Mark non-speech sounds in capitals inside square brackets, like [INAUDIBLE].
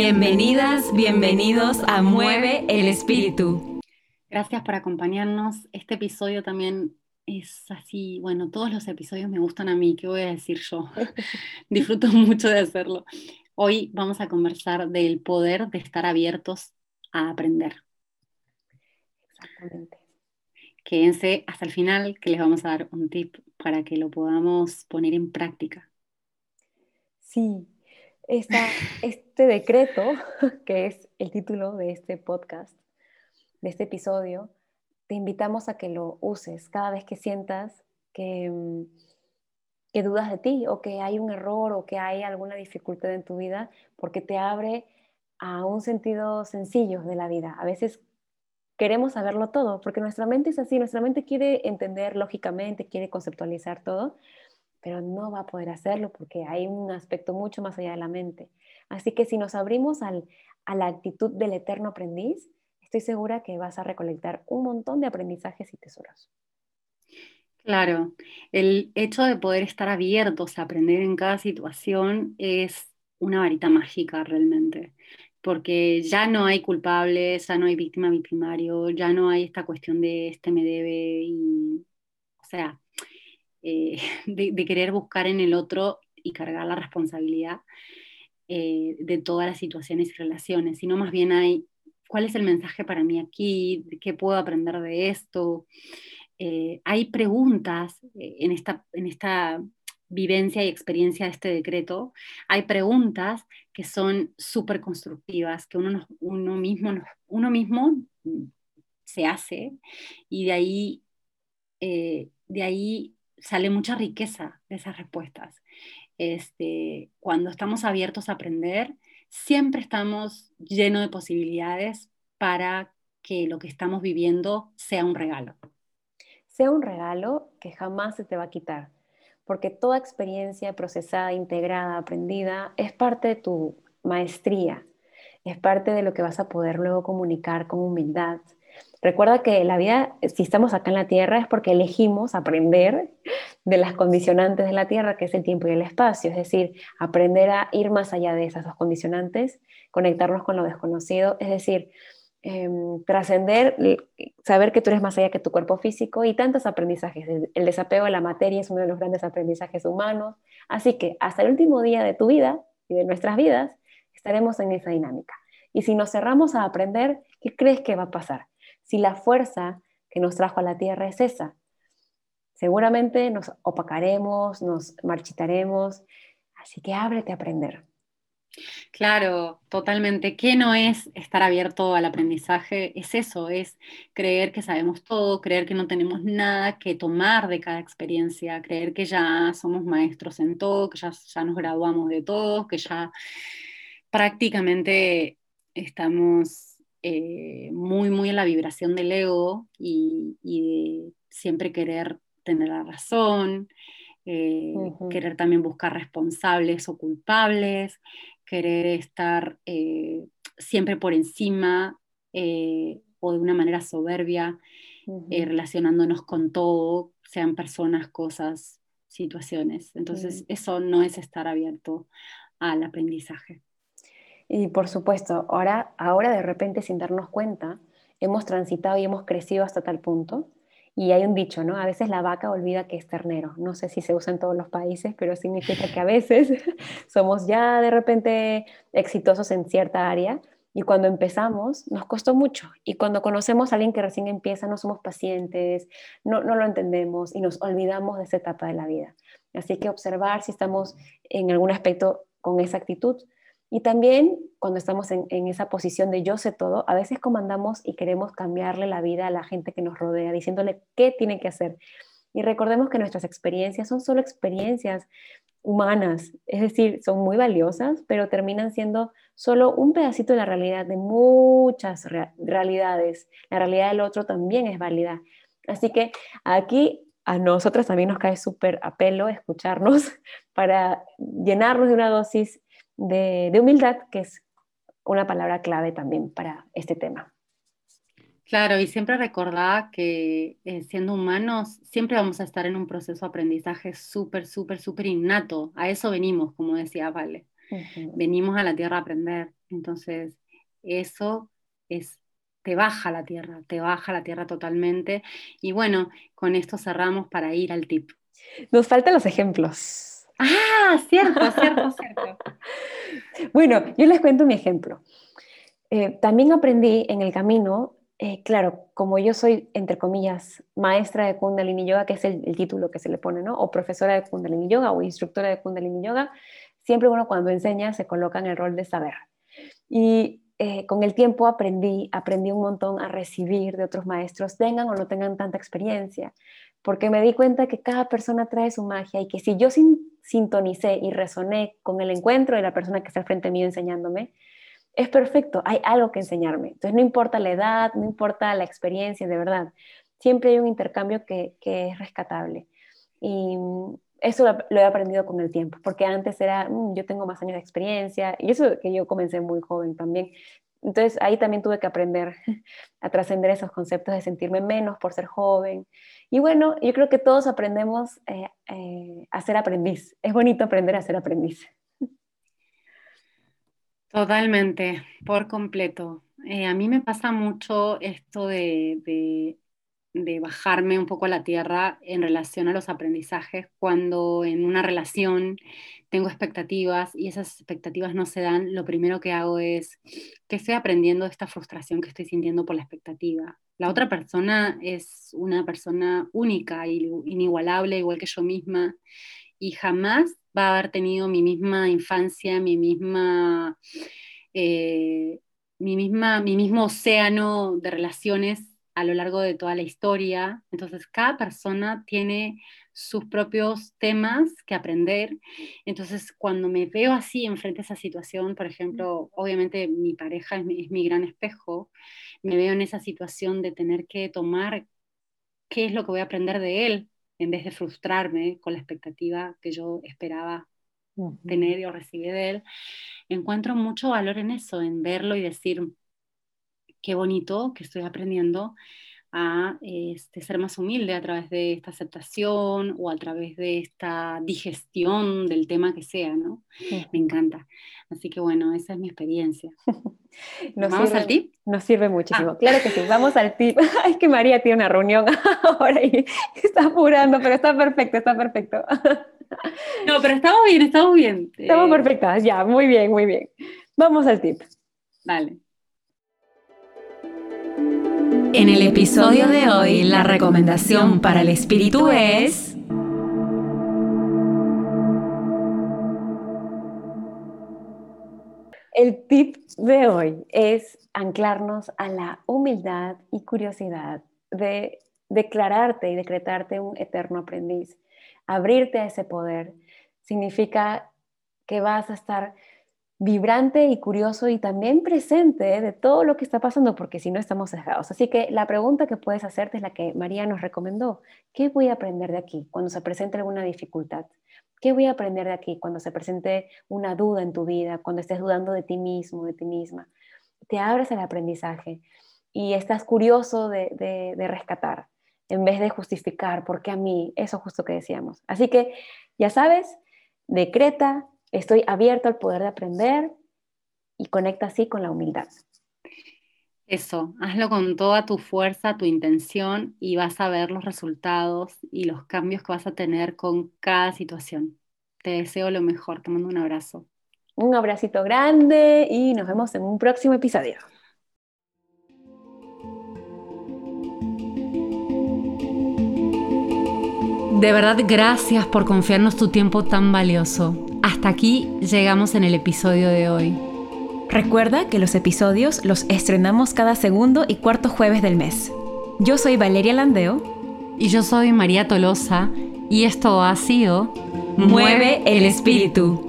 Bienvenidas, bienvenidos a Mueve el Espíritu. Gracias por acompañarnos. Este episodio también es así, bueno, todos los episodios me gustan a mí, ¿qué voy a decir yo? [LAUGHS] Disfruto mucho de hacerlo. Hoy vamos a conversar del poder de estar abiertos a aprender. Exactamente. Quédense hasta el final que les vamos a dar un tip para que lo podamos poner en práctica. Sí, este decreto, [LAUGHS] que es el título de este podcast, de este episodio, te invitamos a que lo uses cada vez que sientas que, mm, que dudas de ti o que hay un error o que hay alguna dificultad en tu vida, porque te abre a un sentido sencillo de la vida. A veces queremos saberlo todo, porque nuestra mente es así, nuestra mente quiere entender lógicamente, quiere conceptualizar todo, pero no va a poder hacerlo porque hay un aspecto mucho más allá de la mente. Así que si nos abrimos a la actitud del eterno aprendiz, estoy segura que vas a recolectar un montón de aprendizajes y tesoros. Claro, el hecho de poder estar abiertos a aprender en cada situación es una varita mágica realmente, porque ya no hay culpables, ya no hay víctima victimario, ya no hay esta cuestión de este me debe y, o sea, eh, [LAUGHS] de, querer buscar en el otro y cargar la responsabilidad eh, de todas las situaciones y relaciones, sino más bien hay cuál es el mensaje para mí aquí, qué puedo aprender de esto. Eh, hay preguntas en esta, en esta vivencia y experiencia de este decreto, hay preguntas que son súper constructivas, que uno, uno, mismo, uno mismo se hace y de ahí, de ahí sale mucha riqueza de esas respuestas. Este, cuando estamos abiertos a aprender, siempre estamos llenos de posibilidades para que lo que estamos viviendo sea un regalo. Sea un regalo que jamás se te va a quitar, porque toda experiencia procesada, integrada, aprendida, es parte de tu maestría, es parte de lo que vas a poder luego comunicar con humildad, Recuerda que la vida, si estamos acá en la Tierra, es porque elegimos aprender de las condicionantes de la Tierra, que es el tiempo y el espacio, es decir, aprender a ir más allá de esas dos condicionantes, conectarnos con lo desconocido, es decir, em, trascender, saber que tú eres más allá que tu cuerpo físico y tantos aprendizajes. El desapego de la materia es uno de los grandes aprendizajes humanos. Así que hasta el último día de tu vida y de nuestras vidas estaremos en esa dinámica. Y si nos cerramos a aprender, ¿qué crees que va a pasar? Si la fuerza que nos trajo a la tierra es esa. Seguramente nos opacaremos, nos marchitaremos, así que ábrete a aprender. Claro, totalmente. ¿Qué no es estar abierto al aprendizaje? Es eso, es creer que sabemos todo, creer que no tenemos nada que tomar de cada experiencia, creer que ya somos maestros en todo, que ya, ya nos graduamos de todo, que ya prácticamente estamos eh, muy, muy en la vibración del ego y, de siempre querer tener la razón, eh, querer también buscar responsables o culpables, querer estar eh, siempre por encima o de una manera soberbia, relacionándonos con todo, sean personas, cosas, situaciones. Entonces, eso no es estar abierto al aprendizaje. Y por supuesto, ahora, ahora de repente sin darnos cuenta, hemos transitado y hemos crecido hasta tal punto. Y hay un dicho, ¿no? A veces la vaca olvida que es ternero. No sé si se usa en todos los países, pero significa que a veces [LAUGHS] somos ya de repente exitosos en cierta área y cuando empezamos nos costó mucho. Y cuando conocemos a alguien que recién empieza, no somos pacientes, no, no lo entendemos y nos olvidamos de esa etapa de la vida. Así que observar si estamos en algún aspecto con esa actitud y también cuando estamos en, esa posición de yo sé todo, a veces comandamos y queremos cambiarle la vida a la gente que nos rodea, diciéndole qué tiene que hacer. Y recordemos que nuestras experiencias son solo experiencias humanas, es decir, son muy valiosas, pero terminan siendo solo un pedacito de la realidad, de muchas realidades. La realidad del otro también es válida. Así que aquí a nosotros también nos cae súper a pelo escucharnos [LAUGHS] para llenarnos de una dosis de, humildad, que es una palabra clave también para este tema. Claro, y siempre recordar que eh, siendo humanos siempre vamos a estar en un proceso de aprendizaje súper, súper, súper innato. A eso venimos, como decía Vale. Venimos a la tierra a aprender. Entonces, eso es te baja la tierra, te baja la tierra totalmente. Y bueno, con esto cerramos para ir al tip. Nos faltan los ejemplos. Ah, cierto, cierto, cierto. [LAUGHS] bueno, yo les cuento mi ejemplo. Eh, también aprendí en el camino, eh, claro, como yo soy, entre comillas, maestra de Kundalini Yoga, que es el, título que se le pone, ¿no? O profesora de Kundalini Yoga o instructora de Kundalini Yoga, siempre uno cuando enseña se coloca en el rol de saber. Y eh, con el tiempo aprendí, aprendí un montón a recibir de otros maestros, tengan o no tengan tanta experiencia, porque me di cuenta que cada persona trae su magia y que si yo sintonicé y resoné con el encuentro de la persona que está al frente mío enseñándome, es perfecto, hay algo que enseñarme. Entonces no importa la edad, no importa la experiencia, de verdad. Siempre hay un intercambio que, es rescatable. Y eso lo, he aprendido con el tiempo, porque antes era, mm, yo tengo más años de experiencia, y eso que yo comencé muy joven también. Entonces ahí también tuve que aprender [LAUGHS] a trascender esos conceptos de sentirme menos por ser joven. Y bueno, yo creo que todos aprendemos eh, eh, a ser aprendiz. Es bonito aprender a ser aprendiz. Totalmente, por completo. Eh, a mí me pasa mucho esto de, de, bajarme un poco a la tierra en relación a los aprendizajes cuando en una relación tengo expectativas y esas expectativas no se dan, lo primero que hago es que estoy aprendiendo de esta frustración que estoy sintiendo por la expectativa. La otra persona es una persona única, inigualable, igual que yo misma, y jamás va a haber tenido mi misma infancia, mi misma, eh, mi misma, mi mismo océano de relaciones a lo largo de toda la historia. Entonces, cada persona tiene sus propios temas que aprender. Entonces, cuando me veo así enfrente a esa situación, por ejemplo, obviamente mi pareja es mi, es mi gran espejo, me veo en esa situación de tener que tomar qué es lo que voy a aprender de él, en vez de frustrarme con la expectativa que yo esperaba tener o recibir de él, encuentro mucho valor en eso, en verlo y decir, qué bonito que estoy aprendiendo a este, ser más humilde a través de esta aceptación o a través de esta digestión del tema que sea, ¿no? Me encanta. Así que bueno, esa es mi experiencia. [LAUGHS] ¿Vamos al tip? Nos sirve muchísimo. Ah. Claro que sí, vamos al tip. [LAUGHS] Es que María tiene una reunión [LAUGHS] ahora y está apurando, pero está perfecto, está perfecto. No, pero estamos bien, estamos bien. Estamos eh, perfectas, ya, muy bien, muy bien. Vamos al tip. Vale. En el episodio de hoy, la recomendación para el espíritu es... El tip de hoy es anclarnos a la humildad y curiosidad de declararte y decretarte un eterno aprendiz. Abrirte a ese poder significa que vas a estar vibrante y curioso y también presente de todo lo que está pasando, porque si no estamos sesgados. Así que la pregunta que puedes hacerte es la que María nos recomendó. ¿Qué voy a aprender de aquí cuando se presente alguna dificultad? ¿Qué voy a aprender de aquí cuando se presente una duda en tu vida, cuando estés dudando de ti mismo, de ti misma? Te abres al aprendizaje y estás curioso de, de rescatar en vez de justificar, ¿por qué a mí? Eso justo que decíamos. Así que, ya sabes, decreta, Estoy abierto al poder de aprender y conecta así con la humildad. Eso, hazlo con toda tu fuerza, tu intención y vas a ver los resultados y los cambios que vas a tener con cada situación. Te deseo lo mejor, te mando un abrazo. Un abracito grande y nos vemos en un próximo episodio. De verdad, gracias por confiarnos tu tiempo tan valioso. Hasta aquí llegamos en el episodio de hoy. Recuerda que los episodios los estrenamos cada segundo y cuarto jueves del mes. Yo soy Valeria Landeo. Y yo soy María Tolosa. Y esto ha sido Mueve el Espíritu.